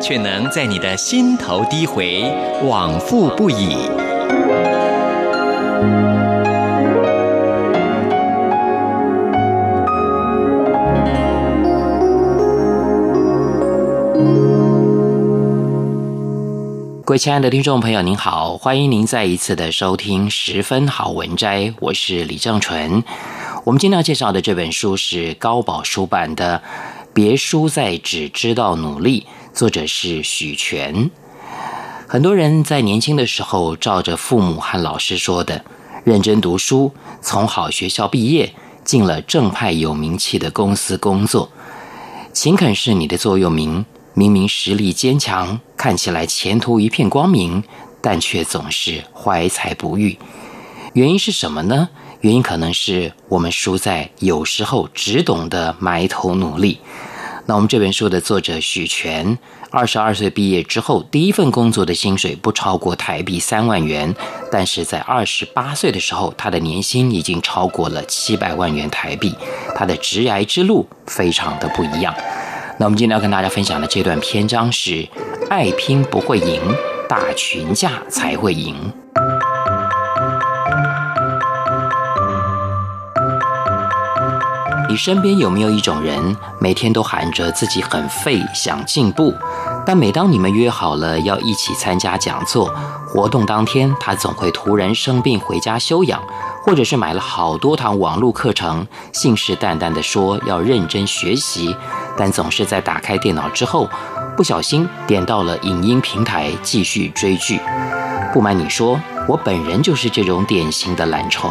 却能在你的心头低回，往复不已。各位亲爱的听众朋友，您好，欢迎您再一次的收听《十分好文摘》，我是李正纯。我们今天要介绍的这本书是高宝书版的。别输在只知道努力，作者是许全。很多人在年轻的时候，照着父母和老师说的，认真读书，从好学校毕业，进了正派有名气的公司工作。勤恳是你的座右铭，明明实力坚强，看起来前途一片光明，但却总是怀才不遇。原因是什么呢？原因可能是我们输在有时候只懂得埋头努力。那我们这本书的作者许全，二十二岁毕业之后，第一份工作的薪水不超过台币三万元，但是在二十八岁的时候，他的年薪已经超过了七百万元台币。他的职涯之路非常的不一样。那我们今天要跟大家分享的这段篇章是：爱拼不会赢，打群架才会赢。你身边有没有一种人，每天都喊着自己很废，想进步，但每当你们约好了要一起参加讲座活动当天，他总会突然生病回家休养，或者是买了好多堂网络课程，信誓旦旦地说要认真学习，但总是在打开电脑之后，不小心点到了影音平台继续追剧。不瞒你说，我本人就是这种典型的懒虫。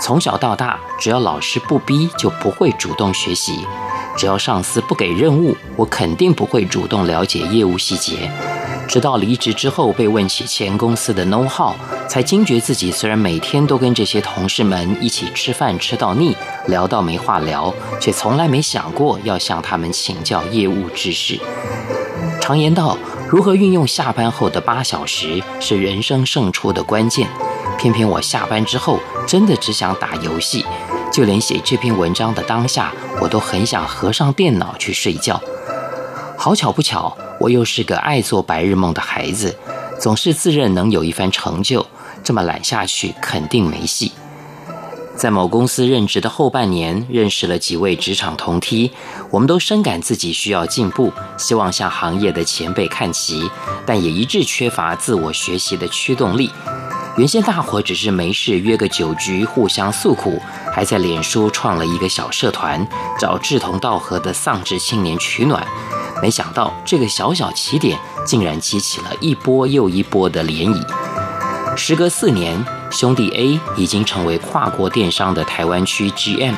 从小到大，只要老师不逼，就不会主动学习；只要上司不给任务，我肯定不会主动了解业务细节。直到离职之后，被问起前公司的 know how，才惊觉自己虽然每天都跟这些同事们一起吃饭吃到腻，聊到没话聊，却从来没想过要向他们请教业务知识。常言道，如何运用下班后的八小时，是人生胜出的关键。偏偏我下班之后，真的只想打游戏，就连写这篇文章的当下，我都很想合上电脑去睡觉。好巧不巧，我又是个爱做白日梦的孩子，总是自认能有一番成就，这么懒下去肯定没戏。在某公司任职的后半年，认识了几位职场同梯，我们都深感自己需要进步，希望向行业的前辈看齐，但也一致缺乏自我学习的驱动力。原先大伙只是没事约个酒局，互相诉苦，还在脸书创了一个小社团，找志同道合的丧志青年取暖。没想到这个小小起点，竟然激起了一波又一波的涟漪。时隔四年，兄弟 A 已经成为跨国电商的台湾区 GM，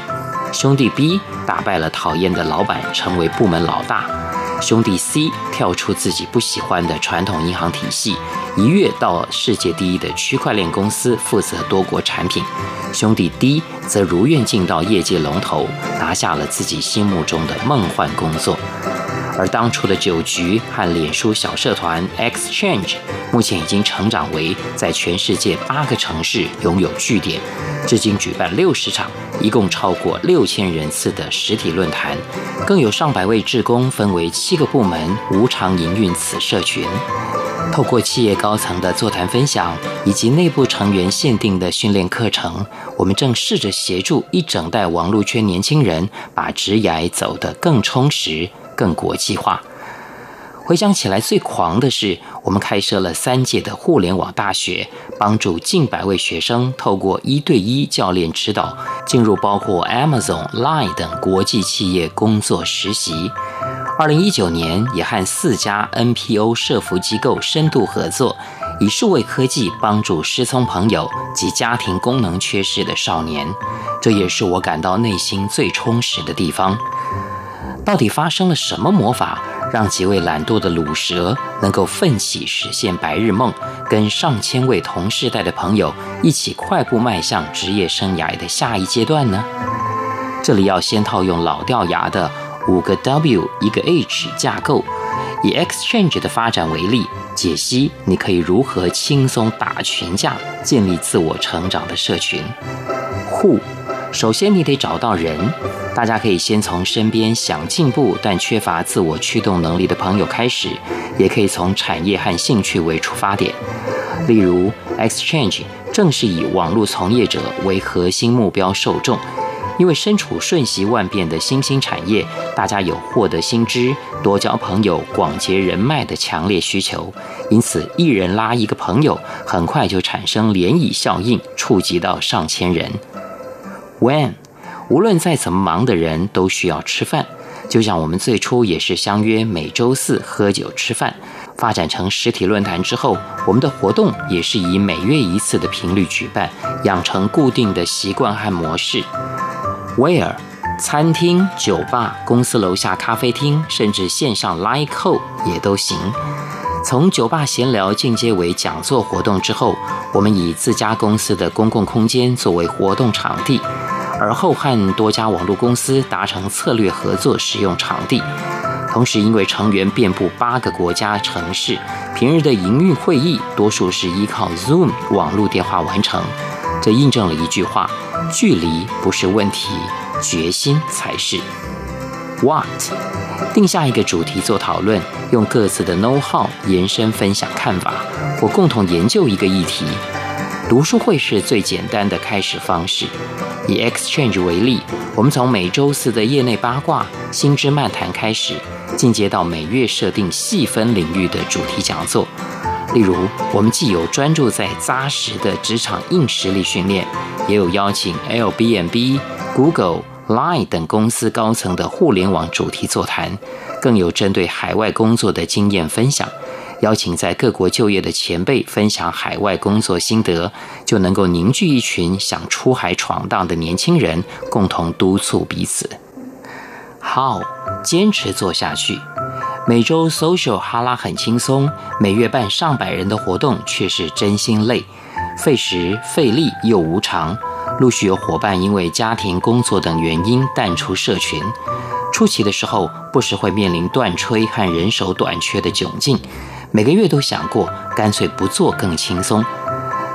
兄弟 B 打败了讨厌的老板，成为部门老大。兄弟 C 跳出自己不喜欢的传统银行体系，一跃到世界第一的区块链公司负责多国产品。兄弟 D 则如愿进到业界龙头，拿下了自己心目中的梦幻工作。而当初的酒局和脸书小社团 Exchange，目前已经成长为在全世界八个城市拥有据点，至今举办六十场，一共超过六千人次的实体论坛，更有上百位志工分为七个部门无偿营运此社群。透过企业高层的座谈分享以及内部成员限定的训练课程，我们正试着协助一整代网络圈年轻人把职涯走得更充实。更国际化。回想起来，最狂的是我们开设了三届的互联网大学，帮助近百位学生透过一对一教练指导，进入包括 Amazon、Line 等国际企业工作实习。二零一九年，也和四家 NPO 社福机构深度合作，以数位科技帮助失聪朋友及家庭功能缺失的少年。这也是我感到内心最充实的地方。到底发生了什么魔法，让几位懒惰的鲁蛇能够奋起实现白日梦，跟上千位同世代的朋友一起快步迈向职业生涯的下一阶段呢？这里要先套用老掉牙的五个 W 一个 H 架构，以 Exchange 的发展为例，解析你可以如何轻松打群架，建立自我成长的社群。Who，首先你得找到人。大家可以先从身边想进步但缺乏自我驱动能力的朋友开始，也可以从产业和兴趣为出发点。例如，Exchange 正是以网络从业者为核心目标受众，因为身处瞬息万变的新兴产业，大家有获得新知、多交朋友、广结人脉的强烈需求，因此一人拉一个朋友，很快就产生涟漪效应，触及到上千人。When 无论再怎么忙的人都需要吃饭，就像我们最初也是相约每周四喝酒吃饭，发展成实体论坛之后，我们的活动也是以每月一次的频率举办，养成固定的习惯和模式。Where 餐厅、酒吧、公司楼下咖啡厅，甚至线上 Line Call 也都行。从酒吧闲聊进阶为讲座活动之后，我们以自家公司的公共空间作为活动场地。而后和多家网络公司达成策略合作，使用场地。同时，因为成员遍布八个国家城市，平日的营运会议多数是依靠 Zoom 网络电话完成。这印证了一句话：距离不是问题，决心才是。What？定下一个主题做讨论，用各自的 know-how 延伸分享看法，或共同研究一个议题。读书会是最简单的开始方式。以 Exchange 为例，我们从每周四的业内八卦、新知漫谈开始，进阶到每月设定细分领域的主题讲座。例如，我们既有专注在扎实的职场硬实力训练，也有邀请 Airbnb、Google、Line 等公司高层的互联网主题座谈，更有针对海外工作的经验分享。邀请在各国就业的前辈分享海外工作心得，就能够凝聚一群想出海闯荡的年轻人，共同督促彼此。How 坚持做下去。每周 social 哈拉很轻松，每月办上百人的活动却是真心累，费时费力又无常。陆续有伙伴因为家庭、工作等原因淡出社群。初期的时候，不时会面临断炊和人手短缺的窘境。每个月都想过，干脆不做更轻松，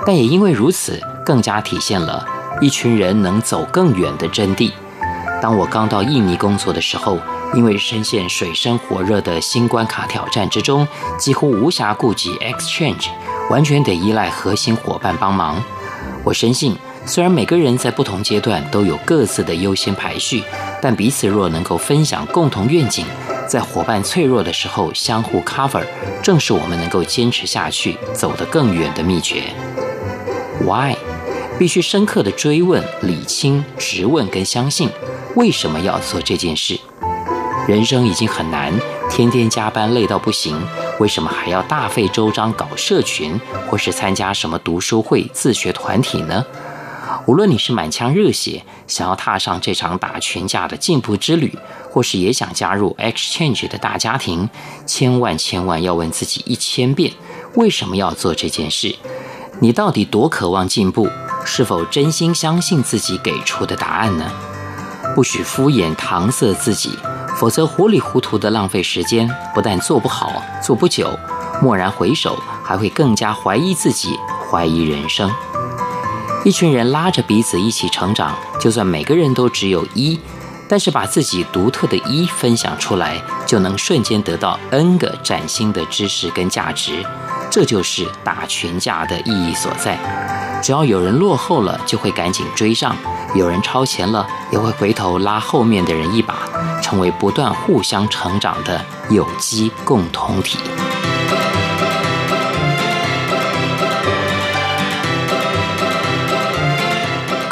但也因为如此，更加体现了一群人能走更远的真谛。当我刚到印尼工作的时候，因为深陷水深火热的新关卡挑战之中，几乎无暇顾及 exchange，完全得依赖核心伙伴帮忙。我深信，虽然每个人在不同阶段都有各自的优先排序，但彼此若能够分享共同愿景。在伙伴脆弱的时候相互 cover，正是我们能够坚持下去、走得更远的秘诀。Why？必须深刻的追问、理清、质问跟相信，为什么要做这件事？人生已经很难，天天加班累到不行，为什么还要大费周章搞社群，或是参加什么读书会、自学团体呢？无论你是满腔热血，想要踏上这场打群架的进步之旅，或是也想加入 Exchange 的大家庭，千万千万要问自己一千遍：为什么要做这件事？你到底多渴望进步？是否真心相信自己给出的答案呢？不许敷衍搪塞自己，否则糊里糊涂的浪费时间，不但做不好、做不久，蓦然回首，还会更加怀疑自己、怀疑人生。一群人拉着彼此一起成长，就算每个人都只有一，但是把自己独特的一分享出来，就能瞬间得到 N 个崭新的知识跟价值。这就是打群架的意义所在。只要有人落后了，就会赶紧追上；有人超前了，也会回头拉后面的人一把，成为不断互相成长的有机共同体。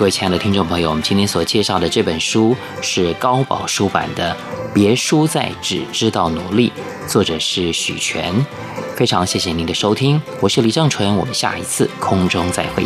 各位亲爱的听众朋友，我们今天所介绍的这本书是高宝书版的《别输在只知道努力》，作者是许权。非常谢谢您的收听，我是李正淳，我们下一次空中再会。